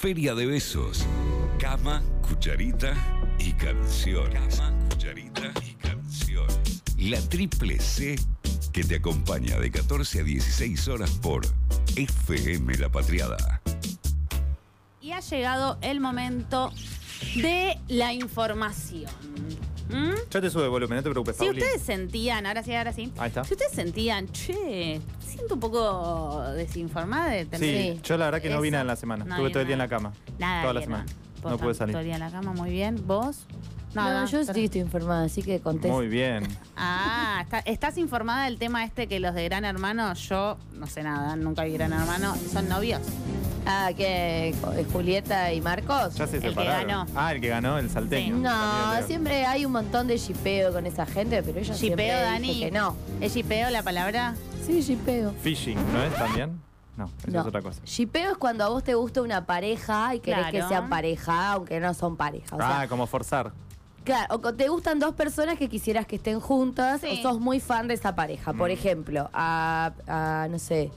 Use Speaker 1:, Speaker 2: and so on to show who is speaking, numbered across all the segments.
Speaker 1: Feria de Besos. Cama, cucharita y canciones. Cama, cucharita y canciones. La triple C que te acompaña de 14 a 16 horas por FM La Patriada.
Speaker 2: Y ha llegado el momento de la información. ¿Mm?
Speaker 3: Yo te sube el volumen, no te preocupes,
Speaker 2: Si
Speaker 3: Pauli.
Speaker 2: ustedes sentían, ahora sí, ahora sí.
Speaker 3: Ahí está.
Speaker 2: Si ustedes sentían, che, siento un poco desinformada de tener.
Speaker 3: Sí, yo la verdad que no vine en la semana.
Speaker 2: No
Speaker 3: Estuve todo el día en la cama.
Speaker 2: Nada,
Speaker 3: Toda la semana. No pude salir.
Speaker 2: Todo el día en la cama, muy bien. ¿Vos?
Speaker 4: No, yo sí estoy informada, así que contesto.
Speaker 3: Muy bien.
Speaker 2: Ah, está- ¿estás informada del tema este que los de Gran Hermano, yo no sé nada, nunca vi Gran Hermano, son novios?
Speaker 4: Ah, que Julieta y Marcos.
Speaker 3: Ya se
Speaker 2: El que ganó.
Speaker 3: Ah, el que ganó, el salteño.
Speaker 2: Sí.
Speaker 4: No,
Speaker 3: También,
Speaker 4: siempre hay un montón de shipeo con esa gente, pero ella siempre
Speaker 2: ¿Shipeo,
Speaker 4: dice
Speaker 2: Dani?
Speaker 4: que no.
Speaker 2: ¿Es shipeo la palabra?
Speaker 4: Sí, shipeo.
Speaker 3: Fishing, ¿no es también? No, eso
Speaker 4: No.
Speaker 3: es otra cosa.
Speaker 4: Shipeo es cuando a vos te gusta una pareja y querés
Speaker 2: Claro.
Speaker 4: que sean pareja, aunque no son pareja. O sea,
Speaker 3: ah, como forzar.
Speaker 4: Claro, o co- te gustan dos personas que quisieras que estén juntas
Speaker 2: Sí.
Speaker 4: o sos muy fan de esa pareja. Por
Speaker 3: Mm.
Speaker 4: ejemplo, a, a, no sé,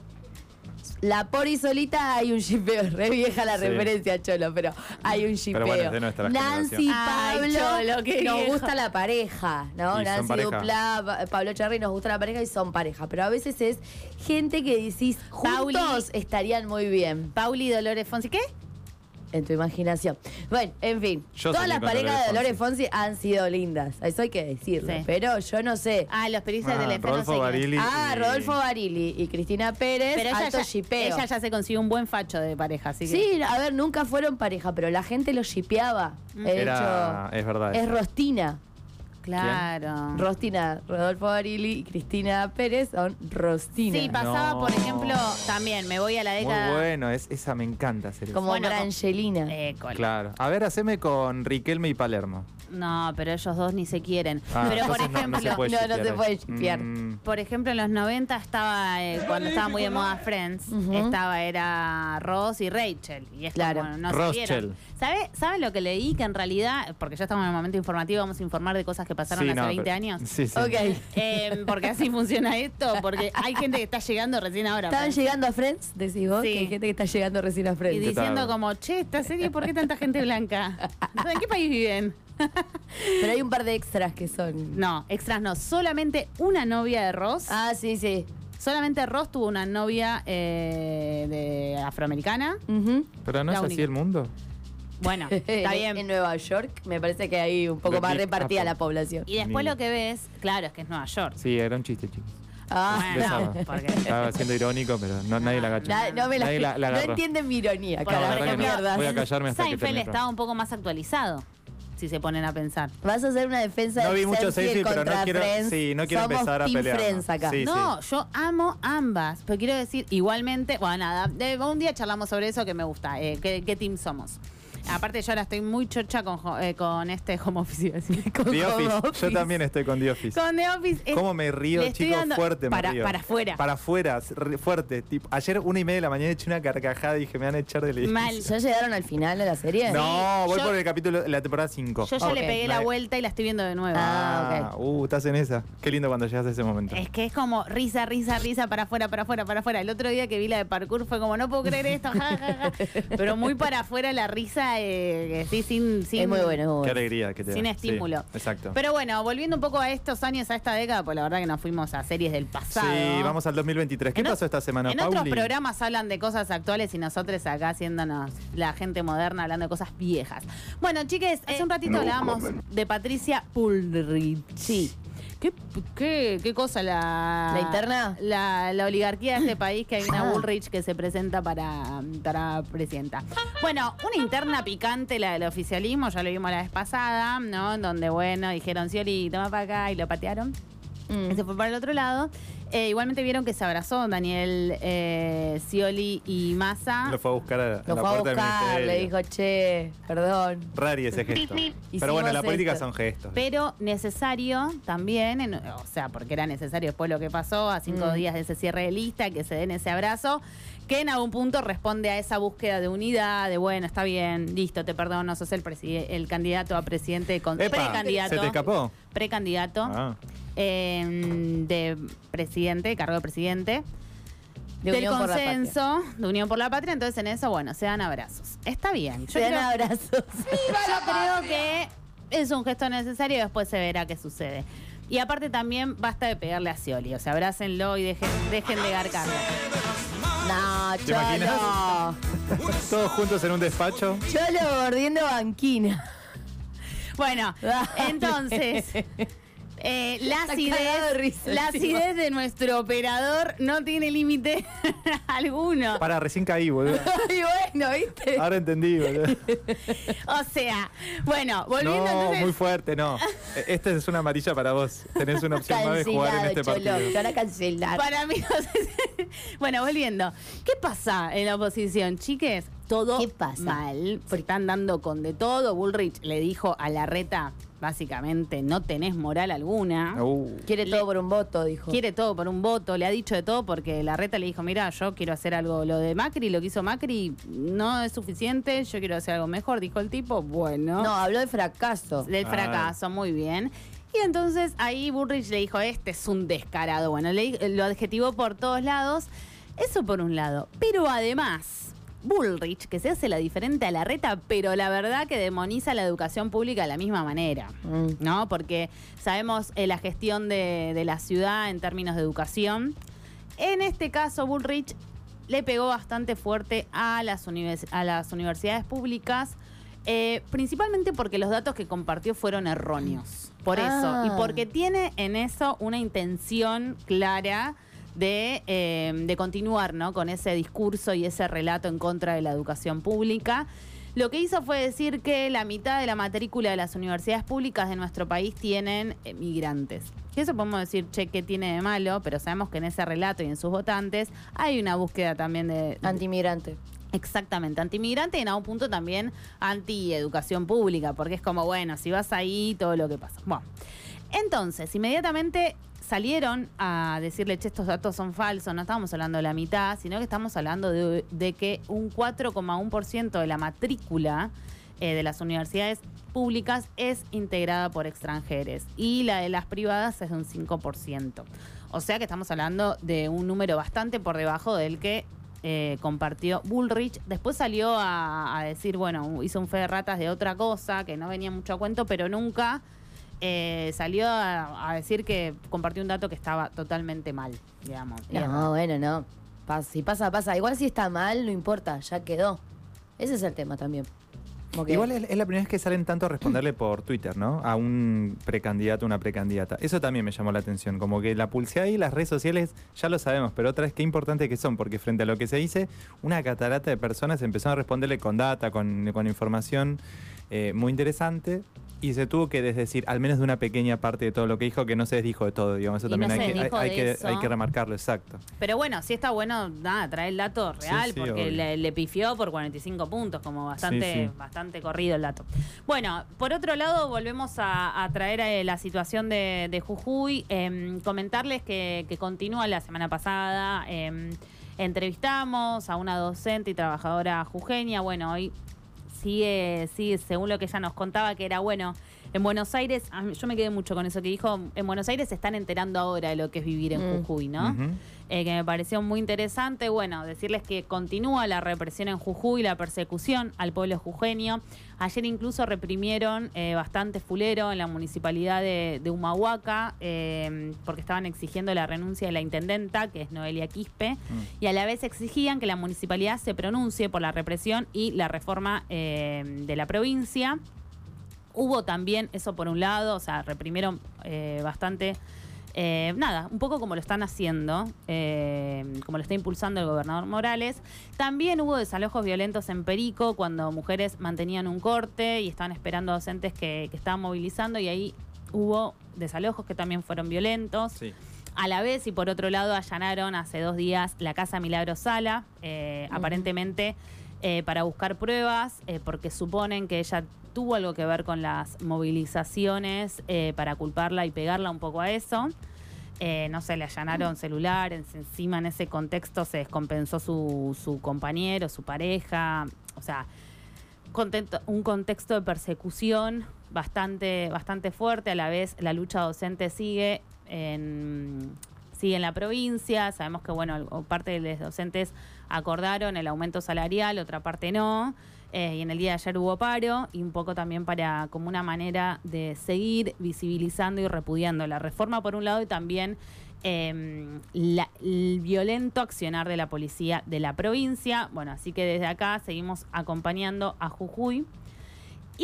Speaker 4: la Pori solita hay un shipeo, re vieja la
Speaker 3: Sí.
Speaker 4: referencia, Cholo, pero hay un shipeo.
Speaker 3: bueno,
Speaker 4: Nancy.
Speaker 2: Ay,
Speaker 4: Pablo,
Speaker 2: Cholo, qué
Speaker 4: nos gusta la pareja, ¿no?
Speaker 3: Y
Speaker 4: Nancy. Dupla, Pa- Pablo Cherry nos gusta la pareja y son pareja. Pero a veces es gente que decís,
Speaker 2: Pauli.
Speaker 4: juntos estarían muy bien
Speaker 2: Pauli Dolores Fonsi, ¿qué?
Speaker 4: En tu imaginación. Bueno, en fin,
Speaker 3: Yo
Speaker 4: todas las parejas de
Speaker 3: Dolores
Speaker 4: Fonsi han sido lindas, eso hay que decirlo,
Speaker 2: Sí.
Speaker 4: pero yo no sé.
Speaker 2: Ah, los periodistas
Speaker 3: Ah,
Speaker 2: de Telefe, no
Speaker 3: Rodolfo
Speaker 2: sé es.
Speaker 3: Barili.
Speaker 4: Ah,
Speaker 3: y-
Speaker 4: Rodolfo Barili y Cristina Pérez,
Speaker 2: Pero ella
Speaker 4: alto
Speaker 2: ya,
Speaker 4: shipeo.
Speaker 2: ella ya se consiguió un buen facho de pareja, así que.
Speaker 4: Sí, a ver, nunca fueron pareja, pero la gente los shipeaba.
Speaker 2: Mm.
Speaker 3: Era,
Speaker 4: hecho,
Speaker 3: es verdad.
Speaker 4: es Rostina.
Speaker 2: Claro.
Speaker 4: Rostina, Rodolfo Barili y Cristina Pérez son Rostina.
Speaker 2: Sí, pasaba,
Speaker 3: No.
Speaker 2: por ejemplo, también, me voy a la
Speaker 3: Muy
Speaker 2: década.
Speaker 3: bueno, es, esa me encanta hacer eso.
Speaker 4: como
Speaker 2: Bueno,
Speaker 4: Brangelina.
Speaker 2: Eh, col-
Speaker 3: Claro. A ver, haceme con Riquelme y Palermo.
Speaker 2: No, pero ellos dos ni se quieren.
Speaker 3: Ah,
Speaker 2: pero por
Speaker 3: no-
Speaker 2: ejemplo,
Speaker 3: no, se puede
Speaker 4: no, no se puede shipear.
Speaker 3: Mm,
Speaker 2: por ejemplo, en los 90 estaba, eh, cuando estaba muy de moda Friends, estaba, era Ross y Rachel. Y es
Speaker 4: Claro.
Speaker 2: como, no se vieron. ¿Sabe, ¿Sabe lo que leí? Que en realidad, porque ya estamos en el momento informativo, vamos a informar de cosas que pasaron
Speaker 3: sí,
Speaker 2: hace
Speaker 3: no,
Speaker 2: 20
Speaker 3: pero-
Speaker 2: años.
Speaker 3: Sí, sí.
Speaker 4: Ok.
Speaker 2: Eh, porque así funciona esto, porque hay gente que está llegando recién ahora.
Speaker 4: ¿Estaban llegando a Friends? Decís vos,
Speaker 2: Sí.
Speaker 4: que hay gente que está llegando recién a
Speaker 2: Y
Speaker 4: Friends.
Speaker 2: diciendo
Speaker 3: tal?
Speaker 2: como, che, esta serie, ¿por qué tanta gente blanca? ¿En qué país viven?
Speaker 4: Pero hay un par de extras que son.
Speaker 2: No, extras no. Solamente una novia de Ross.
Speaker 4: Ah, sí, sí.
Speaker 2: Solamente Ross tuvo una novia eh, de afroamericana.
Speaker 3: Pero no
Speaker 2: La
Speaker 3: es así el mundo.
Speaker 2: Bueno, está
Speaker 4: En
Speaker 2: bien.
Speaker 4: Nueva York me parece que hay un poco
Speaker 3: The
Speaker 4: más repartida
Speaker 3: Apple.
Speaker 4: la población.
Speaker 2: Y después
Speaker 3: Ni-
Speaker 2: lo que ves, claro, es que es Nueva York.
Speaker 3: Sí, era un chiste, chicos.
Speaker 4: Ah,
Speaker 2: Bueno,
Speaker 3: Besaba.
Speaker 2: porque-
Speaker 3: Estaba siendo irónico, pero no, nadie la agachó.
Speaker 4: na- no me la,
Speaker 3: Nadie la- la
Speaker 4: no
Speaker 3: agarró.
Speaker 4: entienden mi ironía,
Speaker 2: Bueno,
Speaker 3: la
Speaker 4: carajo,
Speaker 3: verdad
Speaker 4: qué
Speaker 3: que no.
Speaker 4: mierdas.
Speaker 3: Voy a callarme hasta que
Speaker 2: Seinfeld
Speaker 3: termine.
Speaker 2: estaba un poco más actualizado, si se ponen a pensar.
Speaker 4: Vas a hacer una defensa
Speaker 3: No
Speaker 4: de
Speaker 3: vi mucho
Speaker 4: Seinfeld
Speaker 3: Seinfeld, pero no quiero-
Speaker 4: Friends.
Speaker 3: sí, no quiero
Speaker 4: Somos
Speaker 3: empezar a
Speaker 4: team
Speaker 3: pelear.
Speaker 4: Friends acá.
Speaker 3: Sí.
Speaker 2: no, yo amo ambas, pero quiero decir, igualmente, bueno, nada, de- un día charlamos sobre eso que me gusta, eh, ¿qué, qué team somos? Aparte yo ahora estoy muy chocha con, eh, con este home office, con
Speaker 3: The
Speaker 2: home
Speaker 3: Office.
Speaker 2: office.
Speaker 3: Yo también estoy con The Office.
Speaker 2: Con The Office. es-
Speaker 3: ¿Cómo me río, chicos?
Speaker 2: dando-
Speaker 3: Fuerte me
Speaker 2: para,
Speaker 3: río.
Speaker 2: Para afuera.
Speaker 3: Para afuera, fuerte. Tipo, ayer una y media de la mañana eché una carcajada y dije, me van a echar del edificio.
Speaker 2: Mal.
Speaker 4: ¿Ya llegaron al final de la serie?
Speaker 3: No, voy
Speaker 2: yo-
Speaker 3: por el capítulo de la temporada 5.
Speaker 2: Yo ya le pegué la
Speaker 3: Me-
Speaker 2: vuelta y la estoy viendo de nuevo.
Speaker 4: Ah,
Speaker 3: Ah, uh, estás en esa. Qué lindo cuando llegas a ese momento.
Speaker 2: Es que es como risa, risa, risa, para afuera, para afuera, para afuera. El otro día que vi la de parkour fue como, no puedo creer esto, ja, ja, ja. Pero muy para afuera la risa, eh, sí, sin, sin,
Speaker 4: Es muy bueno, es muy
Speaker 3: Qué
Speaker 4: bueno.
Speaker 3: alegría que te
Speaker 2: sin
Speaker 3: da.
Speaker 2: estímulo.
Speaker 3: Sí, exacto.
Speaker 2: Pero bueno, volviendo un poco a estos años, a esta década, pues la verdad que nos fuimos a series del pasado.
Speaker 3: sí, vamos al 2023. ¿Qué
Speaker 2: En
Speaker 3: pasó esta semana,
Speaker 2: En
Speaker 3: Pauli?
Speaker 2: otros programas hablan de cosas actuales y nosotros acá haciéndonos la gente moderna hablando de cosas viejas. Bueno, chiques, hace un ratito hablábamos de Patricia Bullrich. ¿Qué, qué, qué cosa la.
Speaker 4: ¿La interna?
Speaker 2: La, la oligarquía de este país que hay una
Speaker 4: Ah.
Speaker 2: Bullrich que se presenta para, para presidenta. Bueno, una interna picante la del oficialismo, ya lo vimos la vez pasada, ¿no? En donde, bueno, dijeron, Scioli, toma para acá y lo patearon.
Speaker 4: Mm.
Speaker 2: Se fue para el otro lado. Eh, igualmente vieron que se abrazó Daniel eh, Scioli y Massa.
Speaker 3: Lo fue a buscar a, a
Speaker 4: Lo
Speaker 3: la
Speaker 4: fue a
Speaker 3: puerta del
Speaker 4: buscar, le dijo, che, perdón.
Speaker 3: Rari ese gesto. Pero bueno,
Speaker 4: Hicimos
Speaker 3: la política
Speaker 4: esto.
Speaker 3: son gestos.
Speaker 2: Pero necesario también, en- o sea, porque era necesario después lo que pasó, a cinco
Speaker 4: Mm.
Speaker 2: días de ese cierre de lista, que se den ese abrazo, que en algún punto responde a esa búsqueda de unidad, de bueno, está bien, listo, te perdono, sos el, preside- el candidato a presidente, con,
Speaker 3: Epa,
Speaker 2: precandidato.
Speaker 3: ¿Se te escapó?
Speaker 2: Precandidato
Speaker 3: Ah.
Speaker 2: eh, de presidente, cargo de presidente.
Speaker 4: De
Speaker 2: del
Speaker 4: Unión por la Patria.
Speaker 2: consenso de Unión por la Patria. Entonces en eso, bueno, se dan abrazos. Está bien. Yo
Speaker 4: Se dan
Speaker 2: creo-
Speaker 4: abrazos.
Speaker 2: Yo creo que es un gesto necesario y después se verá qué sucede. Y aparte también basta de pegarle a Scioli, o sea, abrácenlo y dejen, dejen de garcarlo.
Speaker 4: No,
Speaker 3: ¿Te imaginas?
Speaker 4: Cholo.
Speaker 3: Todos juntos en un despacho.
Speaker 4: Cholo mordiendo banquina.
Speaker 2: Bueno, entonces, eh, la acidez,
Speaker 4: risa
Speaker 2: la acidez de nuestro operador no tiene límite alguno.
Speaker 3: Para, recién caí, boludo.
Speaker 4: Ay, bueno, ¿viste?
Speaker 3: Ahora entendí, boludo.
Speaker 2: O sea, bueno, volviendo
Speaker 3: No,
Speaker 2: entonces.
Speaker 3: muy fuerte, no. E- Esta es una amarilla para vos. Tenés una opción más de jugar en este
Speaker 4: Cholo.
Speaker 3: partido.
Speaker 4: Te van a cancelar.
Speaker 2: Para mí, no sé si- bueno, volviendo. ¿Qué pasa en la oposición, chiques? Todo
Speaker 4: ¿Qué pasa?
Speaker 2: mal. Se están dando con de todo. Bullrich le dijo a la reta, básicamente, no tenés moral alguna.
Speaker 3: Uh,
Speaker 4: Quiere
Speaker 2: Le-
Speaker 4: todo por un voto, dijo.
Speaker 2: Quiere todo por un voto, le ha dicho de todo porque la reta le dijo, mira, yo quiero hacer algo, lo de Macri, lo que hizo Macri no es suficiente, yo quiero hacer algo mejor, dijo el tipo, bueno,
Speaker 4: No, habló de fracaso.
Speaker 2: del
Speaker 3: Ah.
Speaker 2: fracaso, muy bien. Y entonces ahí Burrich le dijo, este es un descarado, bueno, le, lo adjetivó por todos lados, eso por un lado, pero además... Bullrich, que se hace la diferente a la reta, pero la verdad que demoniza la educación pública de la misma manera.
Speaker 4: Mm.
Speaker 2: ¿no? Porque sabemos eh, la gestión de, de la ciudad en términos de educación. En este caso, Bullrich le pegó bastante fuerte a las, univers- a las universidades públicas, eh, principalmente porque los datos que compartió fueron erróneos. Por
Speaker 4: Ah.
Speaker 2: eso. Y porque tiene en eso una intención clara de, eh, de continuar ¿no? con ese discurso y ese relato en contra de la educación pública. Lo que hizo fue decir que la mitad de la matrícula de las universidades públicas de nuestro país tienen migrantes. Que eso podemos decir, che, ¿qué tiene de malo? Pero sabemos que en ese relato y en sus votantes hay una búsqueda también de...
Speaker 4: Antimigrante.
Speaker 2: Exactamente, antimigrante y en algún punto también anti-educación pública, porque es como, bueno, si vas ahí, todo lo que pasa. Bueno, entonces, inmediatamente salieron a decirle, che, estos datos son falsos, no estamos hablando de la mitad, sino que estamos hablando de, de que un 4,1% de la matrícula eh, de las universidades públicas es integrada por extranjeros y la de las privadas es de un 5%. O sea que estamos hablando de un número bastante por debajo del que eh, compartió Bullrich. Después salió a, a decir, bueno, hizo un fe de ratas de otra cosa, que no venía mucho a cuento, pero nunca eh, salió a, a decir que compartió un dato que estaba totalmente mal, digamos.
Speaker 4: No, bueno, no. Pas- si pasa, pasa. Igual si está mal, no importa, ya quedó. Ese es el tema también.
Speaker 3: Igual es, es la primera vez que salen tanto a responderle por Twitter, ¿no? A un precandidato, una precandidata. Eso también me llamó la atención. Como que la publicidad y las redes sociales ya lo sabemos, pero otra vez qué importante que son, porque frente a lo que se dice, una catarata de personas empezaron a responderle con data, con, con información eh, muy interesante. Y se tuvo que desdecir al menos de una pequeña parte de todo lo que dijo, que no se desdijo de todo, digamos. Eso
Speaker 2: Y
Speaker 3: también
Speaker 2: no
Speaker 3: hay, que, hay, que,
Speaker 2: eso.
Speaker 3: hay que remarcarlo, exacto.
Speaker 2: Pero bueno, sí está bueno, nada, traer el dato real,
Speaker 3: Sí, sí,
Speaker 2: porque le, le pifió por 45 puntos, como bastante,
Speaker 3: Sí,
Speaker 2: bastante corrido el dato. Bueno, por otro lado, volvemos a, a traer eh, la situación de, de Jujuy, em, comentarles que, que continúa la semana pasada. em, entrevistamos a una docente y trabajadora jujeña. Bueno, hoy sigue, sigue, según lo que ella nos contaba, que era bueno. En Buenos Aires, yo me quedé mucho con eso que dijo, en Buenos Aires se están enterando ahora de lo que es vivir en
Speaker 4: Mm.
Speaker 2: Jujuy, ¿no? Eh, que me pareció muy interesante. Bueno, decirles que continúa la represión en Jujuy, la persecución al pueblo jujeño. Ayer incluso reprimieron eh, bastante fulero en la municipalidad de, de Humahuaca, eh, porque estaban exigiendo la renuncia de la intendenta, que es Noelia Quispe, y a la vez exigían que la municipalidad se pronuncie por la represión y la reforma eh, de la provincia. Hubo también, eso por un lado, o sea, reprimieron eh, bastante. eh, nada, un poco como lo están haciendo, eh, como lo está impulsando el gobernador Morales. También hubo desalojos violentos en Perico cuando mujeres mantenían un corte y estaban esperando a docentes que, que estaban movilizando y ahí hubo desalojos que también fueron violentos.
Speaker 3: Sí.
Speaker 2: A la vez, y por otro lado, allanaron hace dos días la casa Milagro Sala, eh, aparentemente eh, para buscar pruebas, eh, porque suponen que ella tuvo algo que ver con las movilizaciones eh, para culparla y pegarla un poco a eso. Eh, no sé, le allanaron celulares, encima en ese contexto se descompensó su, su compañero, su pareja, o sea, contento- un contexto de persecución bastante, bastante fuerte, a la vez la lucha docente sigue en- sigue en la provincia. Sabemos que, bueno, parte de los docentes acordaron el aumento salarial, otra parte no. Eh, y en el día de ayer hubo paro y un poco también para como una manera de seguir visibilizando y repudiando la reforma por un lado y también eh, la- el violento accionar de la policía de la provincia. Bueno, así que desde acá seguimos acompañando a Jujuy.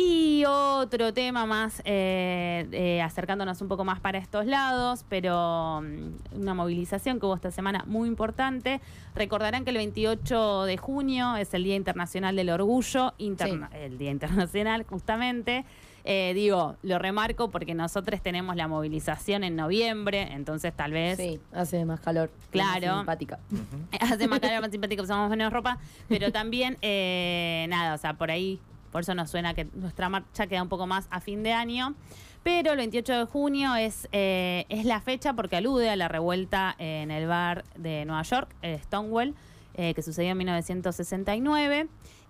Speaker 2: Y otro tema más, eh, eh, acercándonos un poco más para estos lados, pero mm, una movilización que hubo esta semana muy importante. Recordarán que el 28 de junio es el Día Internacional del Orgullo, interna- el Día Internacional justamente. Eh, digo, lo remarco porque nosotros tenemos la movilización en noviembre, entonces tal vez
Speaker 4: Sí, hace más calor.
Speaker 2: Claro.
Speaker 4: más simpática.
Speaker 2: hace más calor, más simpático, usamos menos ropa, pero también, eh, nada, o sea, por ahí, por eso nos suena que nuestra marcha queda un poco más a fin de año. Pero el 28 de junio es, eh, es la fecha porque alude a la revuelta en el bar de Nueva York, Stonewall, eh, que sucedió en 1969.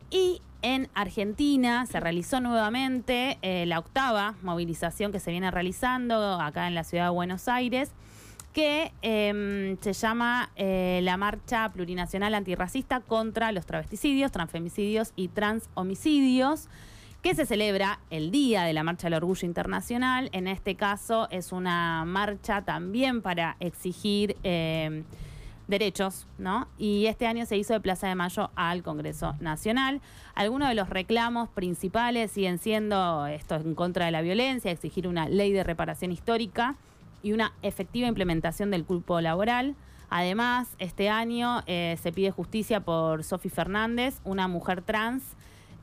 Speaker 2: Y en Argentina se realizó nuevamente eh, la octava movilización que se viene realizando acá en la ciudad de Buenos Aires que eh, se llama eh, la Marcha Plurinacional Antirracista contra los travesticidios, transfemicidios y transhomicidios, que se celebra el Día de la Marcha del Orgullo Internacional. En este caso es una marcha también para exigir eh, derechos, ¿no? Y este año se hizo de Plaza de Mayo al Congreso Nacional. Algunos de los reclamos principales siguen siendo esto en contra de la violencia, exigir una ley de reparación histórica y una efectiva implementación del cupo laboral. Además, este año eh, se pide justicia por Sofi Fernández, una mujer trans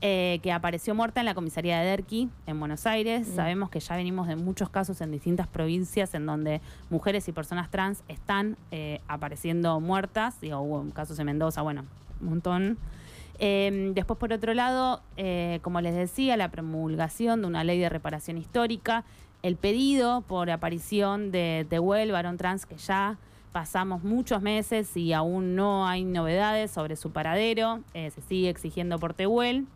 Speaker 2: eh, que apareció muerta en la comisaría de Derqui, en Buenos Aires. Sabemos que ya venimos de muchos casos en distintas provincias en donde mujeres y personas trans están eh, apareciendo muertas. Digo, hubo casos en Mendoza, bueno, un montón. Eh, después, por otro lado, como les decía, la promulgación de una ley de reparación histórica, el pedido por aparición de Tehuel, varón trans, que ya pasamos muchos meses y aún no hay novedades sobre su paradero, eh, se sigue exigiendo por Tehuel,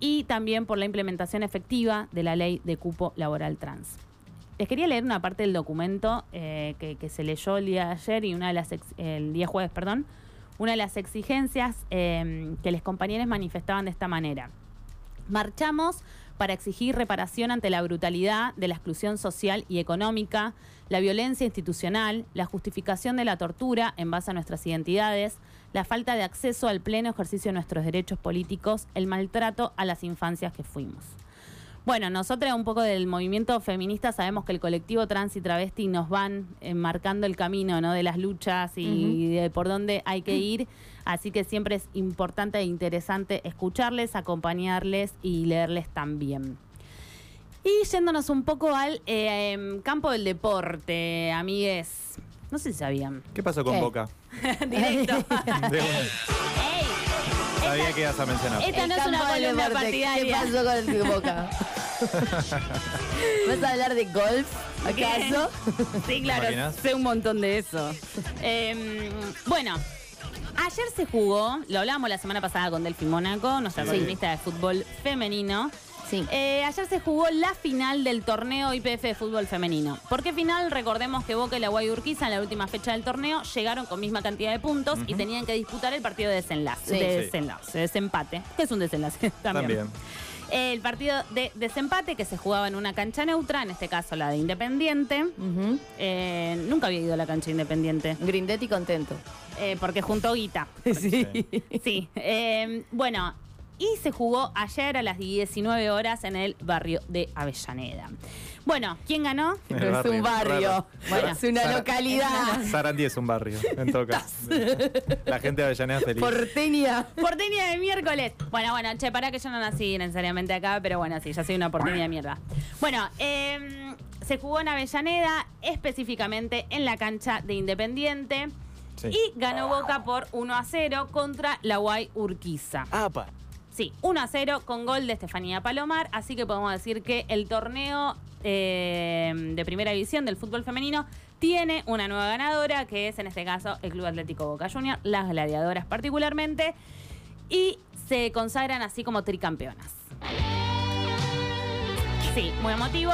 Speaker 2: y también por la implementación efectiva de la ley de cupo laboral trans. Les quería leer una parte del documento eh, que, se leyó el día de ayer y una de las el día jueves, perdón, una de las exigencias eh, que los compañeros manifestaban de esta manera. Marchamos para exigir reparación ante la brutalidad de la exclusión social y económica, la violencia institucional, la justificación de la tortura en base a nuestras identidades, la falta de acceso al pleno ejercicio de nuestros derechos políticos, el maltrato a las infancias que fuimos. Bueno, nosotros un poco del movimiento feminista sabemos que el colectivo trans y travesti nos van eh, marcando el camino ¿no? de las luchas y de por dónde hay que ir. Así que siempre es importante e interesante escucharles, acompañarles y leerles también. Y yéndonos un poco al eh, em, campo del deporte, amigues. No sé si sabían.
Speaker 3: ¿Qué pasó con
Speaker 4: ¿Qué?
Speaker 3: Boca?
Speaker 2: Directo.
Speaker 3: Sabía que ibas a mencionar.
Speaker 2: Esta no es una columna
Speaker 4: deporte. ¿Qué
Speaker 2: partidaria.
Speaker 4: pasó con el Boca? ¿Vas a hablar de golf, acaso?
Speaker 2: Sí, claro, sé un montón de eso. Em, bueno, ayer se jugó, lo hablábamos la semana pasada con Delphi Mónaco, nuestra
Speaker 3: Sí.
Speaker 2: columnista de fútbol femenino.
Speaker 4: Sí.
Speaker 2: Eh, ayer se jugó la final del torneo IPF de fútbol femenino. ¿Por qué final? Recordemos que Boca y la Guay Urquiza en la última fecha del torneo llegaron con misma cantidad de puntos y tenían que disputar el partido de desenlace.
Speaker 4: Sí.
Speaker 2: de
Speaker 3: Sí.
Speaker 2: desenlace, de desempate. que es un desenlace? También.
Speaker 3: También.
Speaker 2: El partido de desempate que se jugaba en una cancha neutra, en este caso la de Independiente. Eh, nunca había ido a la cancha Independiente,
Speaker 4: Grindetti contento.
Speaker 2: eh, porque juntó guita.
Speaker 3: Sí.
Speaker 2: Sí. eh, bueno, y se jugó ayer a las 19 horas en el barrio de Avellaneda. Bueno, ¿quién ganó?
Speaker 3: El
Speaker 4: es
Speaker 3: barrio,
Speaker 4: un barrio.
Speaker 3: raro.
Speaker 2: Bueno.
Speaker 4: es una localidad
Speaker 3: Sarandí es un barrio, en todo caso. La gente de Avellaneda feliz.
Speaker 4: porteña.
Speaker 2: Porteña de miércoles. Bueno, bueno, che, para que yo no nací necesariamente acá, pero bueno, sí, ya soy una porteña de mierda. Bueno, eh, se jugó en Avellaneda, específicamente en la cancha de Independiente.
Speaker 3: Sí.
Speaker 2: Y ganó Boca por 1 a 0 contra la Guay Urquiza. Sí, 1 a 0 con gol de Estefanía Palomar. Así que podemos decir que el torneo eh, de primera división del fútbol femenino tiene una nueva ganadora, que es en este caso el Club Atlético Boca Junior, las gladiadoras particularmente. Y se consagran así como tricampeonas. Sí, muy emotivo.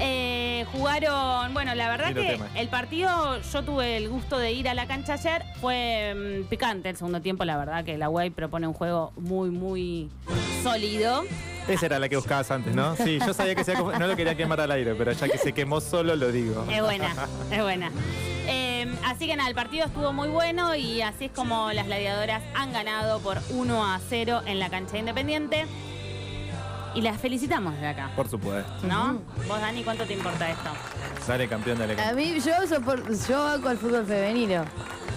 Speaker 2: Eh, jugaron, bueno, la verdad que
Speaker 3: tema.
Speaker 2: el partido, yo tuve el gusto de ir a la cancha ayer, fue mm, picante el segundo tiempo, la verdad que la UAI propone un juego muy, muy sólido.
Speaker 3: Esa era la que buscabas antes, ¿no? Sí, yo sabía que se no lo quería quemar al aire, pero ya que se quemó solo lo digo.
Speaker 2: Es buena, es buena. Eh, así que nada, el partido estuvo muy bueno y así es como las gladiadoras han ganado por 1 a 0 en la cancha de Independiente. Y las felicitamos desde acá,
Speaker 3: Por supuesto.
Speaker 2: ¿no? Vos, Dani, ¿cuánto te importa esto?
Speaker 3: Dale campeón, dale
Speaker 4: A
Speaker 3: campeón.
Speaker 4: mí, yo, sopor- yo banco al fútbol femenino.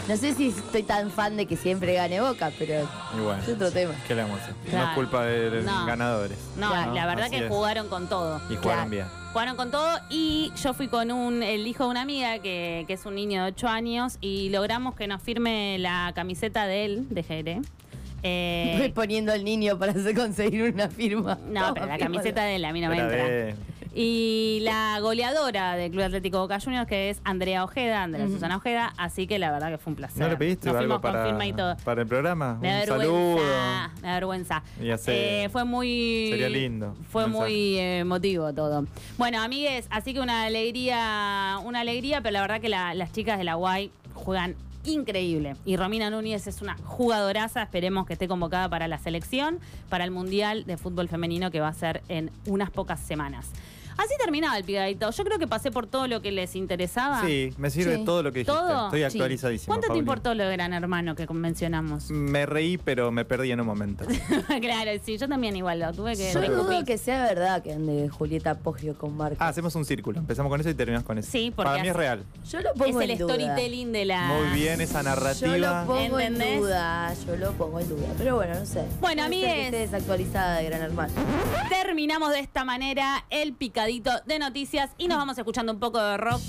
Speaker 4: No sé si estoy tan fan de que siempre gane Boca, pero
Speaker 3: bueno,
Speaker 4: es otro tema.
Speaker 3: ¿qué le vamos a hacer? No es culpa de los
Speaker 2: No.
Speaker 3: ganadores.
Speaker 2: No,
Speaker 4: Claro.
Speaker 2: la verdad
Speaker 3: Así
Speaker 2: que
Speaker 3: es.
Speaker 2: jugaron con todo.
Speaker 3: Y jugaron
Speaker 4: Claro.
Speaker 3: bien.
Speaker 2: Jugaron con todo y yo fui con un, el hijo de una amiga que, que es un niño de 8 años y logramos que nos firme la camiseta de él, de Jere. Eh,
Speaker 4: Estoy poniendo al niño para hacer conseguir una firma.
Speaker 2: no, pero la camiseta de él a mí no me entra. Y la goleadora del Club Atlético Boca Juniors, que es Andrea Ojeda, Andrea Susana Ojeda, así que la verdad que fue un placer.
Speaker 3: ¿No le pediste
Speaker 2: Nos
Speaker 3: algo
Speaker 2: fuimos con firma y todo.
Speaker 3: para, para el programa?
Speaker 2: Me da
Speaker 3: Un
Speaker 2: vergüenza,
Speaker 3: saludo.
Speaker 2: me da vergüenza.
Speaker 3: Ya sé.
Speaker 2: Eh, fue muy...
Speaker 3: Sería lindo.
Speaker 2: Fue muy eh, emotivo todo. Bueno, amigues, así que una alegría, una alegría, pero la verdad que la- las chicas de la UAI juegan increíble. Y Romina Núñez es una jugadoraza, esperemos que esté convocada para la selección, para el Mundial de Fútbol Femenino que va a ser en unas pocas semanas. Así terminaba el picadito. Yo creo que pasé por todo lo que les interesaba.
Speaker 3: Sí, me sirve
Speaker 4: Sí.
Speaker 3: todo lo que dijiste.
Speaker 2: ¿Todo?
Speaker 3: Estoy
Speaker 4: Sí.
Speaker 3: actualizadísimo.
Speaker 2: ¿Cuánto te
Speaker 3: Pauli.
Speaker 2: importó lo de Gran Hermano que mencionamos?
Speaker 3: Me reí, pero me perdí en un momento.
Speaker 2: claro, sí, yo también igual lo tuve que
Speaker 4: Yo dudo que sea verdad que ande Julieta Poggio con Marcos.
Speaker 3: Ah, hacemos un círculo. Empezamos con eso y terminamos con eso.
Speaker 2: Sí, porque
Speaker 3: Para mí es
Speaker 2: hace-
Speaker 3: real.
Speaker 4: Yo lo
Speaker 2: Es
Speaker 4: pongo
Speaker 2: el
Speaker 4: en duda.
Speaker 2: storytelling de la...
Speaker 3: Muy bien esa
Speaker 4: Yo
Speaker 3: narrativa.
Speaker 4: lo pongo
Speaker 2: ¿Entendés?
Speaker 4: en duda, yo lo pongo en duda. Pero bueno, no sé.
Speaker 2: Bueno,
Speaker 4: Puede ser que
Speaker 2: amigues.
Speaker 4: esté desactualizada de Gran Hermano.
Speaker 2: Terminamos de esta manera el picadito de noticias y nos vamos escuchando un poco de rock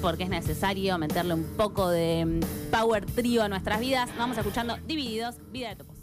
Speaker 2: porque es necesario meterle un poco de mm, power trío a nuestras vidas. Nos vamos escuchando Divididos, Vida de Topo.